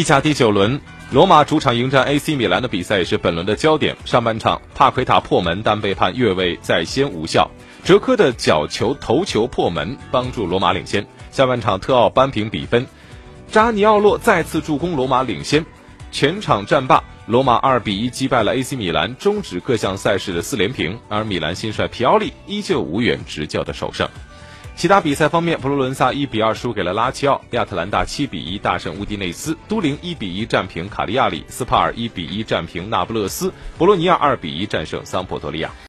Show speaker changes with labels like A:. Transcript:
A: 意甲第九轮，罗马主场迎战 AC 米兰的比赛也是本轮的焦点。上半场，帕奎塔破门，但被判越位在先无效。哲科的角球头球破门，帮助罗马领先。下半场，特奥扳平比分，扎尼奥洛再次助攻罗马领先。全场战罢，罗马二比一击败了 AC 米兰，终止各项赛事的四连平。而米兰新帅皮奥利依旧无缘执教的首胜。其他比赛方面，佛罗伦萨一比二输给了拉齐奥，亚特兰大七比一大胜乌迪内斯，都灵一比一战平卡利亚里，斯帕尔一比一战平那不勒斯，博洛尼亚二比一战胜桑普多利亚。